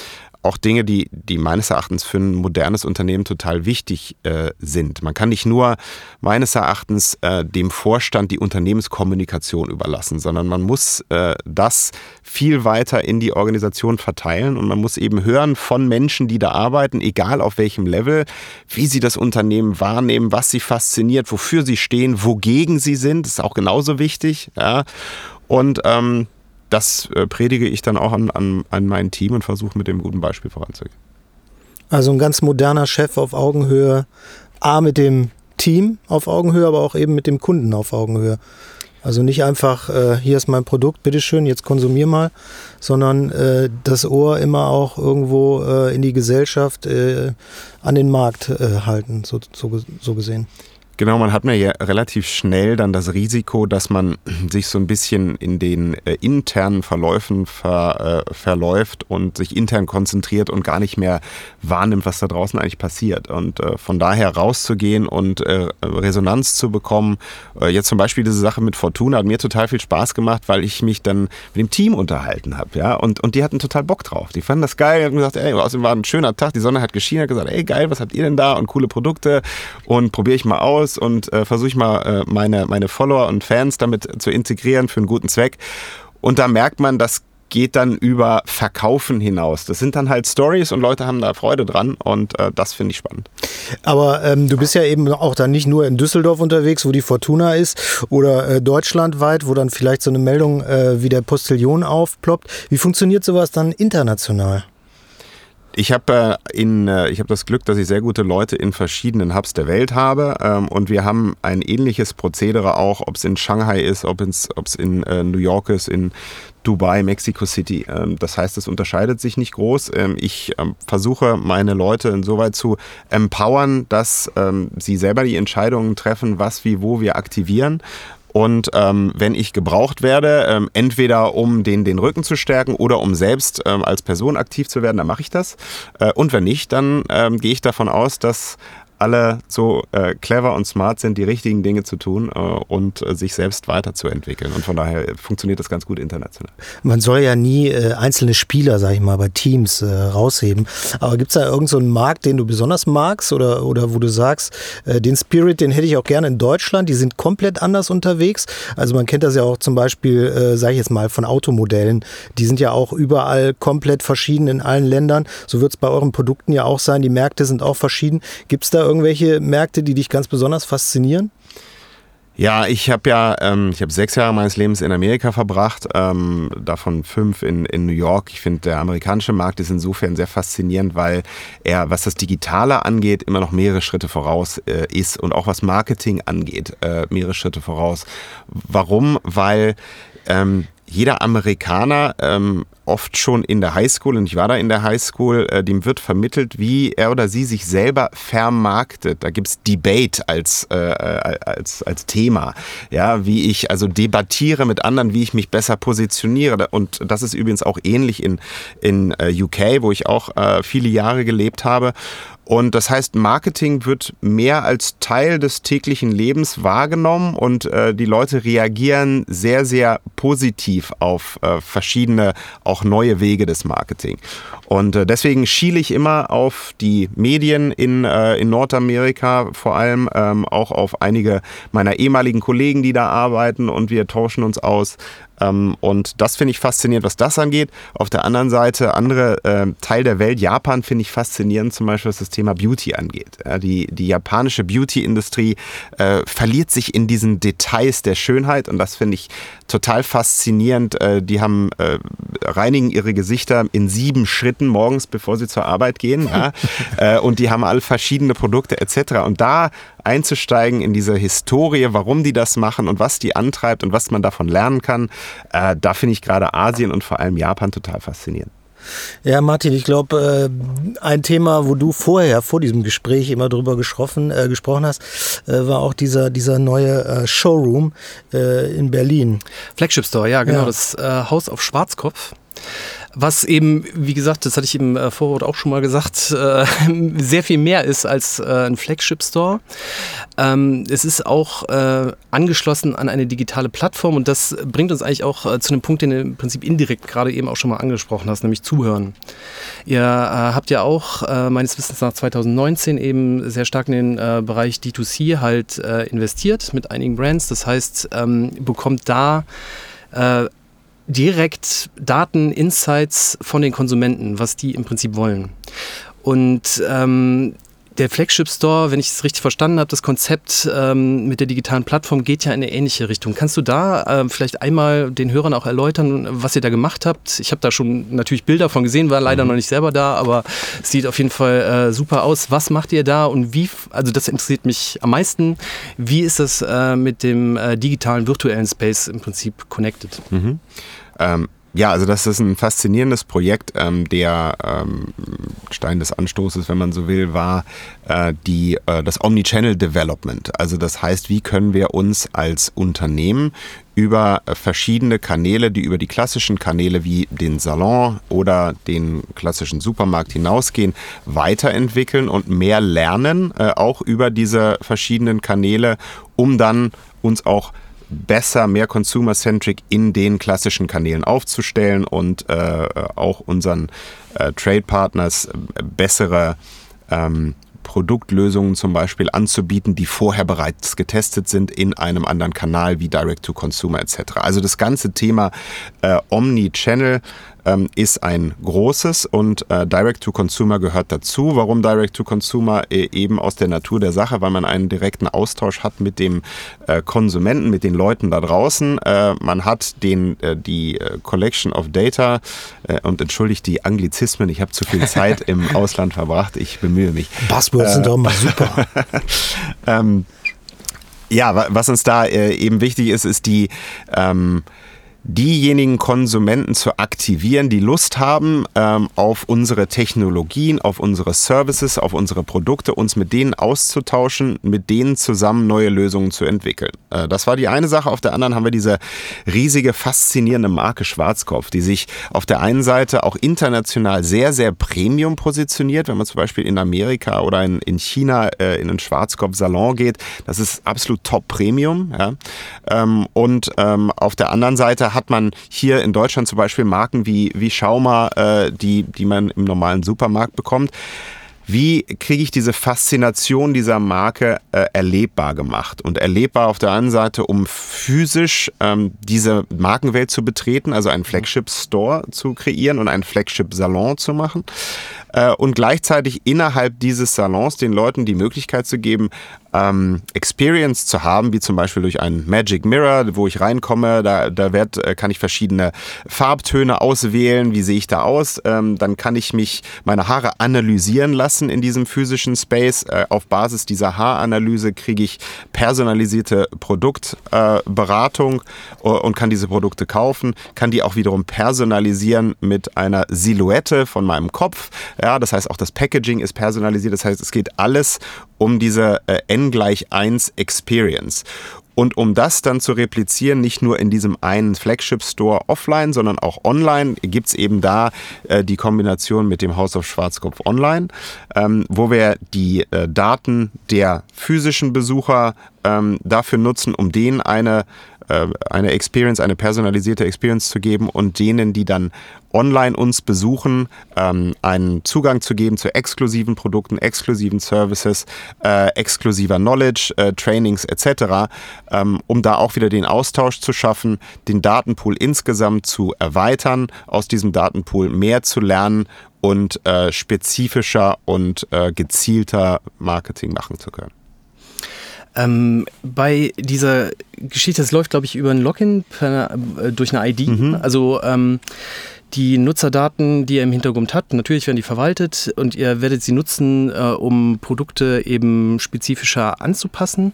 Speaker 2: auch Dinge, die, die meines Erachtens für ein modernes Unternehmen total wichtig äh, sind. Man kann nicht nur meines Erachtens äh, dem Vorstand die Unternehmenskommunikation überlassen, sondern man muss äh, das viel weiter in die Organisation verteilen und man muss eben hören von Menschen, die da arbeiten, egal auf welchem Level, wie sie das Unternehmen wahrnehmen, was sie fasziniert, wofür sie stehen, wogegen sie sind. Das ist auch genauso wichtig. Ja. Und ähm, das äh, predige ich dann auch an, an, an mein Team und versuche mit dem guten Beispiel voranzugehen.
Speaker 1: Also ein ganz moderner Chef auf Augenhöhe, A mit dem Team auf Augenhöhe, aber auch eben mit dem Kunden auf Augenhöhe. Also nicht einfach, äh, hier ist mein Produkt, bitteschön, jetzt konsumier mal, sondern äh, das Ohr immer auch irgendwo äh, in die Gesellschaft, äh, an den Markt äh, halten, so, so, so gesehen.
Speaker 2: Genau, man hat mir ja relativ schnell dann das Risiko, dass man sich so ein bisschen in den äh, internen Verläufen ver, äh, verläuft und sich intern konzentriert und gar nicht mehr wahrnimmt, was da draußen eigentlich passiert. Und äh, von daher rauszugehen und äh, Resonanz zu bekommen, äh, jetzt zum Beispiel diese Sache mit Fortuna hat mir total viel Spaß gemacht, weil ich mich dann mit dem Team unterhalten habe, ja, und, und die hatten total Bock drauf. Die fanden das geil, haben gesagt, ey, außerdem war ein schöner Tag, die Sonne hat geschienen, hat gesagt, ey, geil, was habt ihr denn da und coole Produkte und probiere ich mal aus aus und äh, versuche ich mal äh, meine, meine Follower und Fans damit zu integrieren für einen guten Zweck. Und da merkt man, das geht dann über Verkaufen hinaus. Das sind dann halt Stories und Leute haben da Freude dran und äh, das finde ich spannend.
Speaker 1: Aber ähm, du bist ja eben auch dann nicht nur in Düsseldorf unterwegs, wo die Fortuna ist, oder äh, deutschlandweit, wo dann vielleicht so eine Meldung äh, wie der Postillon aufploppt. Wie funktioniert sowas dann international?
Speaker 2: Ich habe äh, in äh, ich habe das Glück, dass ich sehr gute Leute in verschiedenen Hubs der Welt habe ähm, und wir haben ein ähnliches Prozedere auch, ob es in Shanghai ist, ob es ob es in äh, New York ist, in Dubai, Mexico City. Ähm, das heißt, es unterscheidet sich nicht groß. Ähm, ich ähm, versuche meine Leute insoweit zu empowern, dass ähm, sie selber die Entscheidungen treffen, was, wie, wo wir aktivieren und ähm, wenn ich gebraucht werde, ähm, entweder um den, den Rücken zu stärken oder um selbst ähm, als Person aktiv zu werden, dann mache ich das. Äh, und wenn nicht, dann ähm, gehe ich davon aus, dass alle so äh, clever und smart sind, die richtigen Dinge zu tun äh, und äh, sich selbst weiterzuentwickeln. Und von daher funktioniert das ganz gut international.
Speaker 1: Man soll ja nie äh, einzelne Spieler, sag ich mal, bei Teams äh, rausheben. Aber gibt es da irgendeinen so Markt, den du besonders magst oder, oder wo du sagst, äh, den Spirit, den hätte ich auch gerne in Deutschland, die sind komplett anders unterwegs. Also man kennt das ja auch zum Beispiel, äh, sage ich jetzt mal, von Automodellen. Die sind ja auch überall komplett verschieden in allen Ländern. So wird es bei euren Produkten ja auch sein. Die Märkte sind auch verschieden. Gibt es da irgendwelche Märkte, die dich ganz besonders faszinieren?
Speaker 2: Ja, ich habe ja, ähm, ich habe sechs Jahre meines Lebens in Amerika verbracht, ähm, davon fünf in, in New York. Ich finde, der amerikanische Markt ist insofern sehr faszinierend, weil er, was das Digitale angeht, immer noch mehrere Schritte voraus äh, ist und auch was Marketing angeht, äh, mehrere Schritte voraus. Warum? Weil ähm, jeder Amerikaner ähm, oft schon in der Highschool, und ich war da in der Highschool, äh, dem wird vermittelt, wie er oder sie sich selber vermarktet. Da gibt's Debate als, äh, als, als Thema. Ja, wie ich also debattiere mit anderen, wie ich mich besser positioniere. Und das ist übrigens auch ähnlich in, in äh, UK, wo ich auch äh, viele Jahre gelebt habe. Und das heißt, Marketing wird mehr als Teil des täglichen Lebens wahrgenommen und äh, die Leute reagieren sehr, sehr positiv auf äh, verschiedene, auch neue Wege des Marketing. Und äh, deswegen schiele ich immer auf die Medien in, äh, in Nordamerika, vor allem ähm, auch auf einige meiner ehemaligen Kollegen, die da arbeiten und wir tauschen uns aus. Ähm, und das finde ich faszinierend, was das angeht. Auf der anderen Seite, andere äh, Teil der Welt, Japan, finde ich faszinierend, zum Beispiel was das Thema Beauty angeht. Ja, die, die japanische Beauty-Industrie äh, verliert sich in diesen Details der Schönheit und das finde ich total faszinierend. Äh, die haben äh, reinigen ihre Gesichter in sieben Schritten morgens, bevor sie zur Arbeit gehen. Ja? äh, und die haben alle verschiedene Produkte etc. Und da einzusteigen in diese Historie, warum die das machen und was die antreibt und was man davon lernen kann, äh, da finde ich gerade Asien und vor allem Japan total faszinierend.
Speaker 1: Ja, Martin, ich glaube, äh, ein Thema, wo du vorher, vor diesem Gespräch immer drüber gesprochen, äh, gesprochen hast, äh, war auch dieser, dieser neue äh, Showroom äh, in Berlin.
Speaker 3: Flagship Store, ja, genau, ja. das äh, Haus auf Schwarzkopf. Was eben, wie gesagt, das hatte ich im äh, Vorwort auch schon mal gesagt, äh, sehr viel mehr ist als äh, ein Flagship Store. Ähm, es ist auch äh, angeschlossen an eine digitale Plattform und das bringt uns eigentlich auch äh, zu einem Punkt, den du im Prinzip indirekt gerade eben auch schon mal angesprochen hast, nämlich Zuhören. Ihr äh, habt ja auch meines Wissens nach 2019 eben sehr stark in den Bereich D2C halt investiert mit einigen Brands. Das heißt, ähm, bekommt da direkt Daten, Insights von den Konsumenten, was die im Prinzip wollen. Und ähm, der Flagship Store, wenn ich es richtig verstanden habe, das Konzept ähm, mit der digitalen Plattform geht ja in eine ähnliche Richtung. Kannst du da äh, vielleicht einmal den Hörern auch erläutern, was ihr da gemacht habt? Ich habe da schon natürlich Bilder von gesehen, war leider mhm. noch nicht selber da, aber es sieht auf jeden Fall äh, super aus. Was macht ihr da und wie, also das interessiert mich am meisten, wie ist das äh, mit dem äh, digitalen virtuellen Space im Prinzip connected?
Speaker 2: Mhm. Ähm, ja, also das ist ein faszinierendes Projekt. Ähm, der ähm, Stein des Anstoßes, wenn man so will, war äh, die, äh, das Omnichannel Development. Also das heißt, wie können wir uns als Unternehmen über verschiedene Kanäle, die über die klassischen Kanäle wie den Salon oder den klassischen Supermarkt hinausgehen, weiterentwickeln und mehr lernen, äh, auch über diese verschiedenen Kanäle, um dann uns auch besser, mehr consumer-centric in den klassischen Kanälen aufzustellen und äh, auch unseren äh, Trade-Partners äh, bessere ähm, Produktlösungen zum Beispiel anzubieten, die vorher bereits getestet sind in einem anderen Kanal wie Direct-to-Consumer etc. Also das ganze Thema äh, Omni-Channel ähm, ist ein großes und äh, Direct-to-Consumer gehört dazu. Warum Direct-to-Consumer? Äh, eben aus der Natur der Sache, weil man einen direkten Austausch hat mit dem äh, Konsumenten, mit den Leuten da draußen. Äh, man hat den, äh, die äh, Collection of Data und entschuldigt die Anglizismen, ich habe zu viel Zeit im Ausland verbracht, ich bemühe mich.
Speaker 1: Buzzwords sind doch immer super.
Speaker 2: ähm, ja, was uns da eben wichtig ist, ist die ähm, diejenigen Konsumenten zu aktivieren, die Lust haben ähm, auf unsere Technologien, auf unsere Services, auf unsere Produkte, uns mit denen auszutauschen, mit denen zusammen neue Lösungen zu entwickeln. Äh, das war die eine Sache. Auf der anderen haben wir diese riesige, faszinierende Marke Schwarzkopf, die sich auf der einen Seite auch international sehr, sehr Premium positioniert. Wenn man zum Beispiel in Amerika oder in, in China äh, in einen Schwarzkopf-Salon geht, das ist absolut Top Premium. Ja? Ähm, und ähm, auf der anderen Seite hat man hier in Deutschland zum Beispiel Marken wie, wie Schauma, äh, die, die man im normalen Supermarkt bekommt. Wie kriege ich diese Faszination dieser Marke äh, erlebbar gemacht? Und erlebbar auf der einen Seite, um physisch ähm, diese Markenwelt zu betreten, also einen Flagship-Store zu kreieren und einen Flagship-Salon zu machen. Äh, und gleichzeitig innerhalb dieses Salons den Leuten die Möglichkeit zu geben, ähm, Experience zu haben, wie zum Beispiel durch einen Magic Mirror, wo ich reinkomme, da, da werd, äh, kann ich verschiedene Farbtöne auswählen, wie sehe ich da aus, ähm, dann kann ich mich meine Haare analysieren lassen in diesem physischen Space. Äh, auf Basis dieser Haaranalyse kriege ich personalisierte Produktberatung äh, und kann diese Produkte kaufen, kann die auch wiederum personalisieren mit einer Silhouette von meinem Kopf. Ja, das heißt auch das Packaging ist personalisiert, das heißt es geht alles um diese äh, n gleich 1 Experience. Und um das dann zu replizieren, nicht nur in diesem einen Flagship Store offline, sondern auch online, gibt es eben da äh, die Kombination mit dem House of Schwarzkopf Online, ähm, wo wir die äh, Daten der physischen Besucher ähm, dafür nutzen, um denen eine eine Experience, eine personalisierte Experience zu geben und denen, die dann online uns besuchen, ähm, einen Zugang zu geben zu exklusiven Produkten, exklusiven Services, äh, exklusiver Knowledge, äh, Trainings etc., ähm, um da auch wieder den Austausch zu schaffen, den Datenpool insgesamt zu erweitern, aus diesem Datenpool mehr zu lernen und äh, spezifischer und äh, gezielter Marketing machen zu können.
Speaker 3: Ähm, bei dieser Geschichte, das läuft, glaube ich, über ein Login per, äh, durch eine ID. Mhm. Also ähm, die Nutzerdaten, die ihr im Hintergrund habt, natürlich werden die verwaltet und ihr werdet sie nutzen, äh, um Produkte eben spezifischer anzupassen.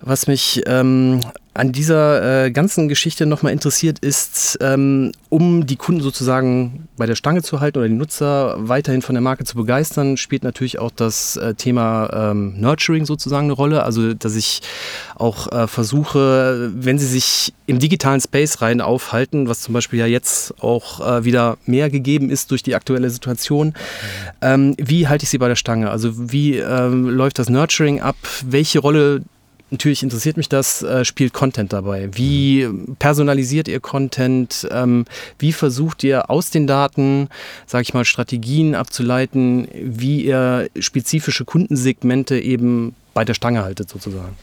Speaker 3: Was mich ähm, an dieser äh, ganzen Geschichte nochmal interessiert ist, ähm, um die Kunden sozusagen bei der Stange zu halten oder die Nutzer weiterhin von der Marke zu begeistern, spielt natürlich auch das äh, Thema ähm, Nurturing sozusagen eine Rolle. Also, dass ich auch äh, versuche, wenn sie sich im digitalen Space rein aufhalten, was zum Beispiel ja jetzt auch äh, wieder mehr gegeben ist durch die aktuelle Situation, ähm, wie halte ich sie bei der Stange? Also, wie ähm, läuft das Nurturing ab? Welche Rolle Natürlich interessiert mich das, äh, spielt Content dabei. Wie personalisiert ihr Content? Ähm, wie versucht ihr aus den Daten, sage ich mal, Strategien abzuleiten, wie ihr spezifische Kundensegmente eben bei der Stange haltet sozusagen?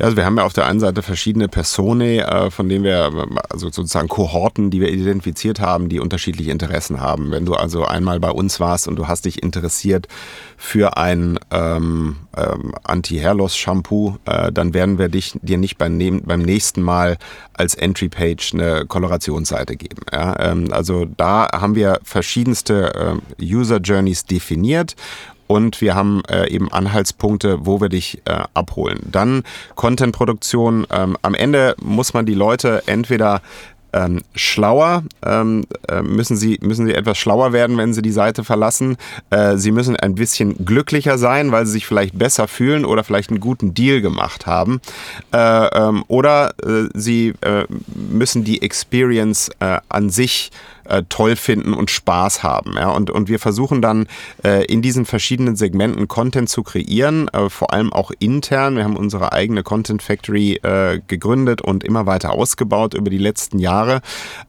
Speaker 2: Ja, also wir haben ja auf der einen Seite verschiedene Personen, äh, von denen wir, also sozusagen Kohorten, die wir identifiziert haben, die unterschiedliche Interessen haben. Wenn du also einmal bei uns warst und du hast dich interessiert für ein ähm, ähm, Anti-Hairloss-Shampoo, äh, dann werden wir dich, dir nicht beim, beim nächsten Mal als Entry-Page eine Kolorationsseite geben. Ja? Ähm, also da haben wir verschiedenste äh, User-Journeys definiert und wir haben äh, eben Anhaltspunkte, wo wir dich äh, abholen. Dann Content-Produktion. Ähm, am Ende muss man die Leute entweder ähm, schlauer, ähm, äh, müssen, sie, müssen sie etwas schlauer werden, wenn sie die Seite verlassen. Äh, sie müssen ein bisschen glücklicher sein, weil sie sich vielleicht besser fühlen oder vielleicht einen guten Deal gemacht haben. Äh, ähm, oder äh, sie äh, müssen die Experience an sich äh, toll finden und Spaß haben. Ja? Und, und wir versuchen dann äh, in diesen verschiedenen Segmenten Content zu kreieren, äh, vor allem auch intern. Wir haben unsere eigene Content Factory äh, gegründet und immer weiter ausgebaut über die letzten Jahre,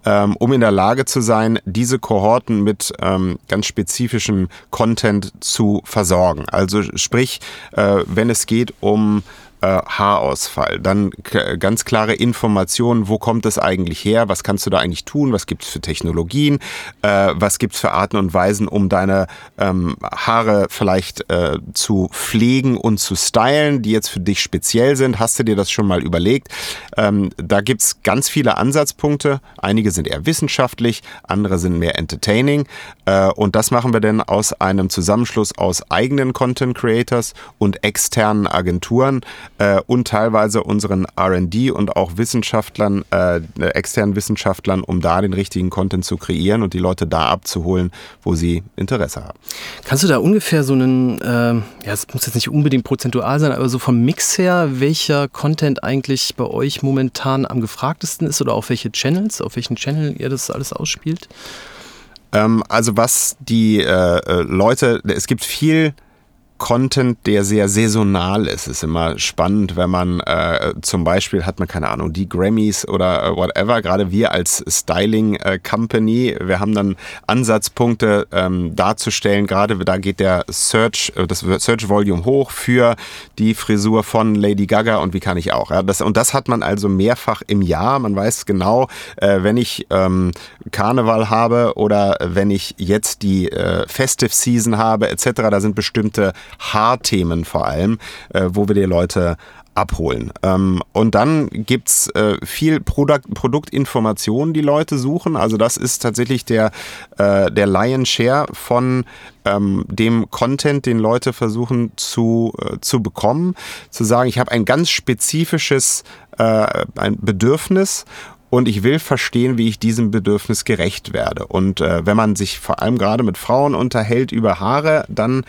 Speaker 2: ähm, um in der Lage zu sein, diese Kohorten mit ähm, ganz spezifischem Content zu versorgen. Also sprich, äh, wenn es geht um äh, Haarausfall. Dann ganz klare Informationen, wo kommt es eigentlich her, was kannst du da eigentlich tun, was gibt es für Technologien, äh, was gibt es für Arten und Weisen, um deine ähm, Haare vielleicht äh, zu pflegen und zu stylen, die jetzt für dich speziell sind. Hast du dir das schon mal überlegt? Ähm, da gibt es ganz viele Ansatzpunkte. Einige sind eher wissenschaftlich, andere sind mehr entertaining. Äh, und das machen wir dann aus einem Zusammenschluss aus eigenen Content Creators und externen Agenturen äh, und teilweise unseren RD und auch Wissenschaftlern, äh, externen Wissenschaftlern, um da den richtigen Content zu kreieren und die Leute da abzuholen, wo sie Interesse haben.
Speaker 3: Kannst du da ungefähr so einen, äh, ja, es muss jetzt nicht unbedingt prozentual sein, aber so vom Mix her, welcher Content eigentlich bei euch momentan am gefragtesten ist oder auf welche Channels, auf welchen Channel ihr das alles ausspielt?
Speaker 2: Ähm, also was die äh, äh Leute, es gibt viel Content, der sehr saisonal ist. Ist immer spannend, wenn man äh, zum Beispiel hat man keine Ahnung, die Grammys oder äh, whatever. Gerade wir als Styling äh, Company, wir haben dann Ansatzpunkte ähm, darzustellen. Gerade da geht der Search, äh, das Search Volume hoch für die Frisur von Lady Gaga und wie kann ich auch. Ja? Das, und das hat man also mehrfach im Jahr. Man weiß genau, äh, wenn ich ähm, Karneval habe oder wenn ich jetzt die äh, Festive Season habe etc. Da sind bestimmte Haarthemen vor allem, äh, wo wir die Leute abholen. Ähm, und dann gibt's äh, viel Produkt, Produktinformationen, die Leute suchen. Also das ist tatsächlich der, äh, der Lion Share von ähm, dem Content, den Leute versuchen zu, äh, zu bekommen. Zu sagen, ich habe ein ganz spezifisches äh, ein Bedürfnis und ich will verstehen, wie ich diesem Bedürfnis gerecht werde. Und äh, wenn man sich vor allem gerade mit Frauen unterhält über Haare, dann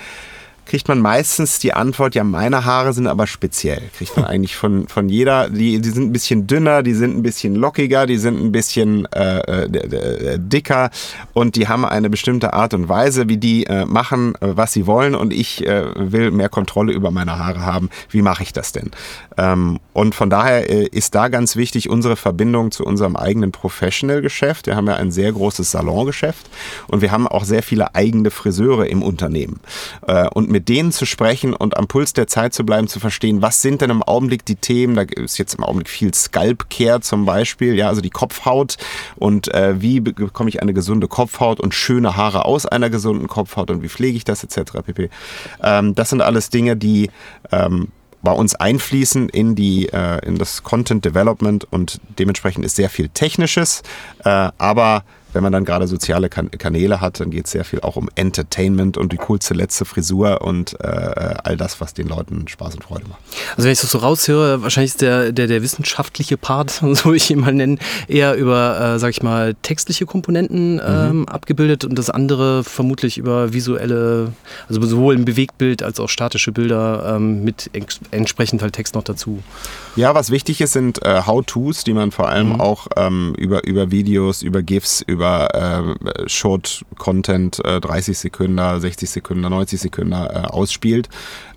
Speaker 2: kriegt man meistens die Antwort, ja, meine Haare sind aber speziell. Kriegt man eigentlich von, von jeder, die, die sind ein bisschen dünner, die sind ein bisschen lockiger, die sind ein bisschen äh, äh, dicker und die haben eine bestimmte Art und Weise, wie die äh, machen, äh, was sie wollen und ich äh, will mehr Kontrolle über meine Haare haben. Wie mache ich das denn? Ähm, und von daher äh, ist da ganz wichtig unsere Verbindung zu unserem eigenen Professional-Geschäft. Wir haben ja ein sehr großes Salongeschäft und wir haben auch sehr viele eigene Friseure im Unternehmen. und mit denen zu sprechen und am Puls der Zeit zu bleiben, zu verstehen, was sind denn im Augenblick die Themen, da ist jetzt im Augenblick viel Scalp Care zum Beispiel, ja, also die Kopfhaut und äh, wie bekomme ich eine gesunde Kopfhaut und schöne Haare aus einer gesunden Kopfhaut und wie pflege ich das etc. pp. Ähm, das sind alles Dinge, die ähm, bei uns einfließen in die äh, in das Content Development und dementsprechend ist sehr viel Technisches, äh, aber wenn man dann gerade soziale kan Kanäle hat, dann geht es sehr viel auch um Entertainment und die coolste letzte Frisur und äh, all das, was den Leuten Spaß und Freude macht.
Speaker 3: Also wenn ich das so raushöre, wahrscheinlich ist der, der, der wissenschaftliche Part, so ich ihn mal nennen, eher über, äh, sag ich mal, textliche Komponenten ähm, mhm. abgebildet und das andere vermutlich über visuelle, also sowohl im Bewegtbild als auch statische Bilder ähm, mit entsprechend halt Text noch dazu.
Speaker 2: Ja, was wichtig ist, sind äh, How-Tos, die man vor allem mhm. auch ähm, über, über Videos, über GIFs, über äh, Short-Content äh, 30 Sekunden, 60 Sekunden, 90 Sekunden äh, ausspielt,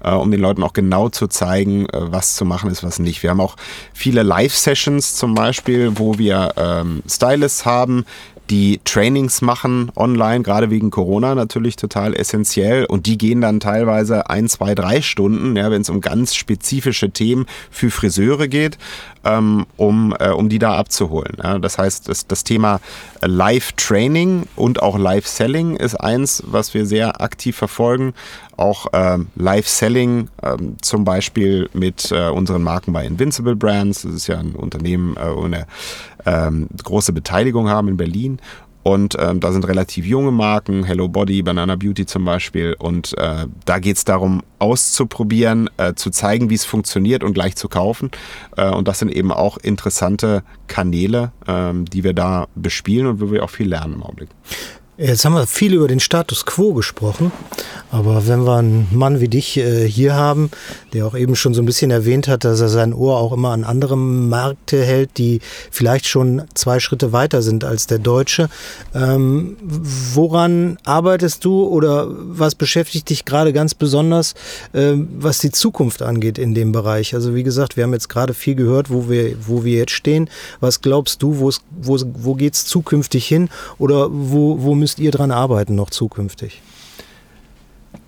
Speaker 2: äh, um den Leuten auch genau zu zeigen, äh, was zu machen ist, was nicht. Wir haben auch viele Live-Sessions zum Beispiel, wo wir ähm, Stylists haben, die Trainings machen online, gerade wegen Corona natürlich total essentiell. Und die gehen dann teilweise ein, zwei, drei Stunden, ja, wenn es um ganz spezifische Themen für Friseure geht, ähm, um, äh, um die da abzuholen. Ja. Das heißt, das, das Thema Live-Training und auch Live-Selling ist eins, was wir sehr aktiv verfolgen. Auch ähm, Live-Selling ähm, zum Beispiel mit äh, unseren Marken bei Invincible Brands. Das ist ja ein Unternehmen, äh, ohne ähm, große Beteiligung haben in Berlin. Und ähm, da sind relativ junge Marken, Hello Body, Banana Beauty zum Beispiel. Und äh, da geht es darum, auszuprobieren, äh, zu zeigen, wie es funktioniert und gleich zu kaufen. Äh, und das sind eben auch interessante Kanäle, ähm, die wir da bespielen und wo wir auch viel lernen im Augenblick.
Speaker 1: Jetzt haben wir viel über den Status quo gesprochen, aber wenn wir einen Mann wie dich äh, hier haben, der auch eben schon so ein bisschen erwähnt hat, dass er sein Ohr auch immer an andere Märkte hält, die vielleicht schon zwei Schritte weiter sind als der deutsche, ähm, woran arbeitest du oder was beschäftigt dich gerade ganz besonders, äh, was die Zukunft angeht in dem Bereich? Also wie gesagt, wir haben jetzt gerade viel gehört, wo wir, wo wir jetzt stehen. Was glaubst du, wo, geht es zukünftig hin oder wo, wo müsst ihr dran arbeiten noch zukünftig?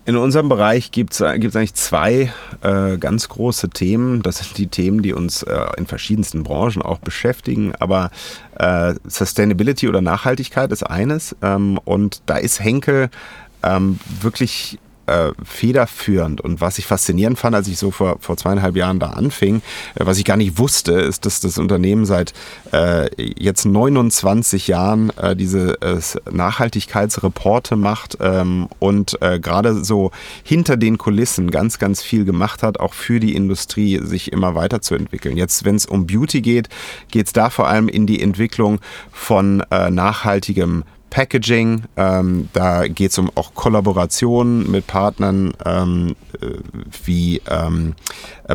Speaker 2: In unserem Bereich gibt es eigentlich zwei äh, ganz große Themen. Das sind die Themen, die uns äh, in verschiedensten Branchen auch beschäftigen. Aber äh, Sustainability oder Nachhaltigkeit ist eines. Ähm, und da ist Henkel ähm, wirklich äh, federführend. Und was ich faszinierend fand, als ich so vor, vor zweieinhalb Jahren da anfing, äh, was ich gar nicht wusste, ist, dass das Unternehmen seit äh, jetzt 29 Jahren äh, diese äh, Nachhaltigkeitsreporte macht ähm, und äh, gerade so hinter den Kulissen ganz, ganz viel gemacht hat, auch für die Industrie sich immer weiterzuentwickeln. Jetzt, wenn es um Beauty geht, geht es da vor allem in die Entwicklung von nachhaltigem Packaging. Ähm, da geht es um auch Kollaborationen mit Partnern ähm, äh, wie ähm,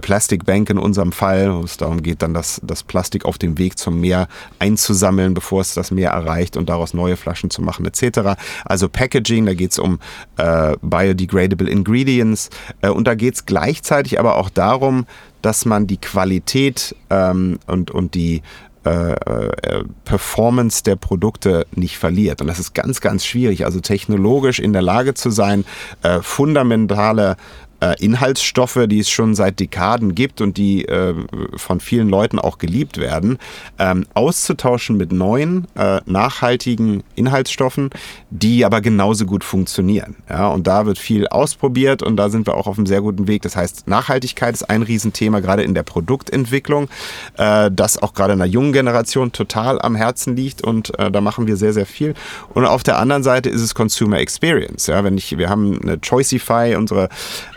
Speaker 2: Plastic Bank in unserem Fall, wo es darum geht, dann das, das Plastik auf dem Weg zum Meer einzusammeln, bevor es das Meer erreicht und daraus neue Flaschen zu machen etc. Also Packaging, da geht es um äh, biodegradable Ingredients äh, und da geht es gleichzeitig aber auch darum, dass man die Qualität ähm, und, und die äh, äh, Performance der Produkte nicht verliert. Und das ist ganz, ganz schwierig. Also technologisch in der Lage zu sein, äh, fundamentale äh, Inhaltsstoffe, die es schon seit Dekaden gibt und die äh, von vielen Leuten auch geliebt werden, ähm, auszutauschen mit neuen, äh, nachhaltigen Inhaltsstoffen, die aber genauso gut funktionieren. Ja, und da wird viel ausprobiert und da sind wir auch auf einem sehr guten Weg. Das heißt, Nachhaltigkeit ist ein Riesenthema, gerade in der Produktentwicklung, äh, das auch gerade in der jungen Generation total am Herzen liegt und äh, da machen wir sehr, sehr viel. Und auf der anderen Seite ist es Consumer Experience. Ja, wenn ich, wir haben eine Choicify, unsere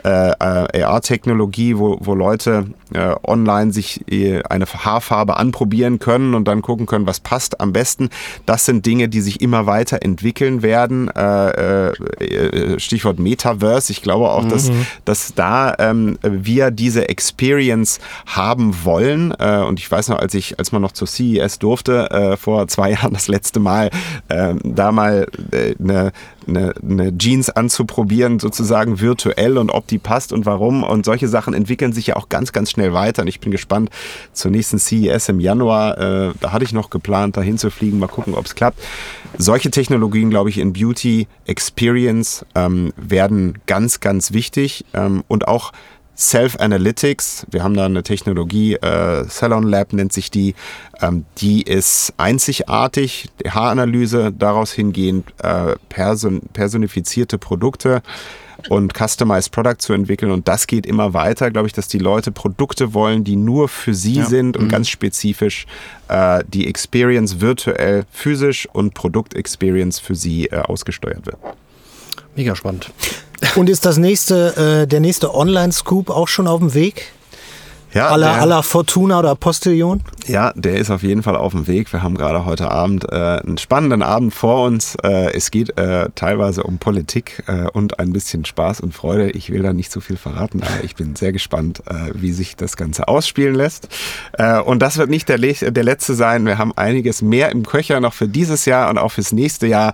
Speaker 2: äh, AR-Technologie, wo, wo Leute äh, online sich äh, eine Haarfarbe anprobieren können und dann gucken können, was passt am besten. Das sind Dinge, die sich immer weiter entwickeln werden. Äh, äh, Stichwort Metaverse. Ich glaube auch, mhm. dass, dass da ähm, wir diese Experience haben wollen. Äh, und ich weiß noch, als ich, als man noch zur CES durfte, äh, vor zwei Jahren das letzte Mal, äh, da mal äh, eine eine, eine Jeans anzuprobieren, sozusagen virtuell und ob die passt und warum. Und solche Sachen entwickeln sich ja auch ganz, ganz schnell weiter. Und ich bin gespannt zur nächsten CES im Januar. Äh, da hatte ich noch geplant, dahin zu fliegen. Mal gucken, ob es klappt. Solche Technologien, glaube ich, in Beauty Experience ähm, werden ganz, ganz wichtig ähm, und auch Self-Analytics. Wir haben da eine Technologie, äh, Salon Lab nennt sich die. Ähm, die ist einzigartig. Die Haaranalyse, daraus hingehend äh, person personifizierte Produkte und Customized Product zu entwickeln. Und das geht immer weiter, glaube ich, dass die Leute Produkte wollen, die nur für sie ja. sind und mhm. ganz spezifisch äh, die Experience virtuell, physisch und Produktexperience für sie äh, ausgesteuert wird.
Speaker 3: Mega spannend.
Speaker 1: Und ist das nächste, äh, der nächste Online-Scoop auch schon auf dem Weg? Ja, aller, aller Fortuna oder Postillon?
Speaker 2: Ja, der ist auf jeden Fall auf dem Weg. Wir haben gerade heute Abend äh, einen spannenden Abend vor uns. Äh, es geht äh, teilweise um Politik äh, und ein bisschen Spaß und Freude. Ich will da nicht zu viel verraten, aber ich bin sehr gespannt, äh, wie sich das Ganze ausspielen lässt. Äh, und das wird nicht der, der letzte sein. Wir haben einiges mehr im Köcher noch für dieses Jahr und auch fürs nächste Jahr,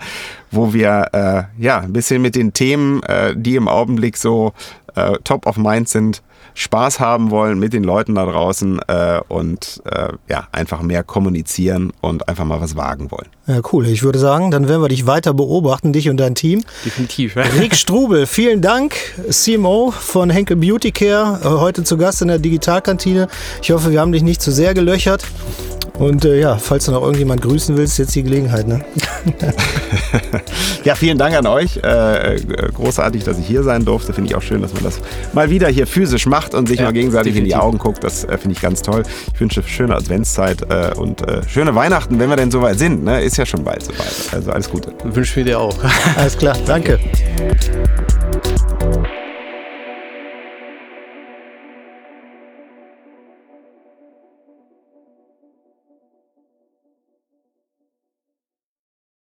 Speaker 2: wo wir ja ein bisschen mit den Themen, die im Augenblick so top of mind sind, Spaß haben wollen mit den Leuten da draußen äh, und äh, ja, einfach mehr kommunizieren und einfach mal was wagen wollen.
Speaker 1: Ja, cool. Ich würde sagen, dann werden wir dich weiter beobachten, dich und dein Team.
Speaker 3: Definitiv.
Speaker 1: Rick Strubel, vielen Dank, CMO von Henkel Beauty Care, äh, heute zu Gast in der Digitalkantine. Ich hoffe, wir haben dich nicht zu sehr gelöchert. Und äh, ja, falls du noch irgendjemand grüßen willst, jetzt die Gelegenheit. Ne?
Speaker 2: ja, vielen Dank an euch. Äh, großartig, dass ich hier sein durfte. Finde ich auch schön, dass man das mal wieder hier physisch macht und sich ja, mal gegenseitig definitiv. in die Augen guckt. Das äh, finde ich ganz toll. Ich wünsche schöne Adventszeit äh, und äh, schöne Weihnachten, wenn wir denn soweit sind. Ne? Ist ja schon bald soweit. Also alles Gute.
Speaker 3: Wünsche mir dir auch.
Speaker 1: alles klar, danke.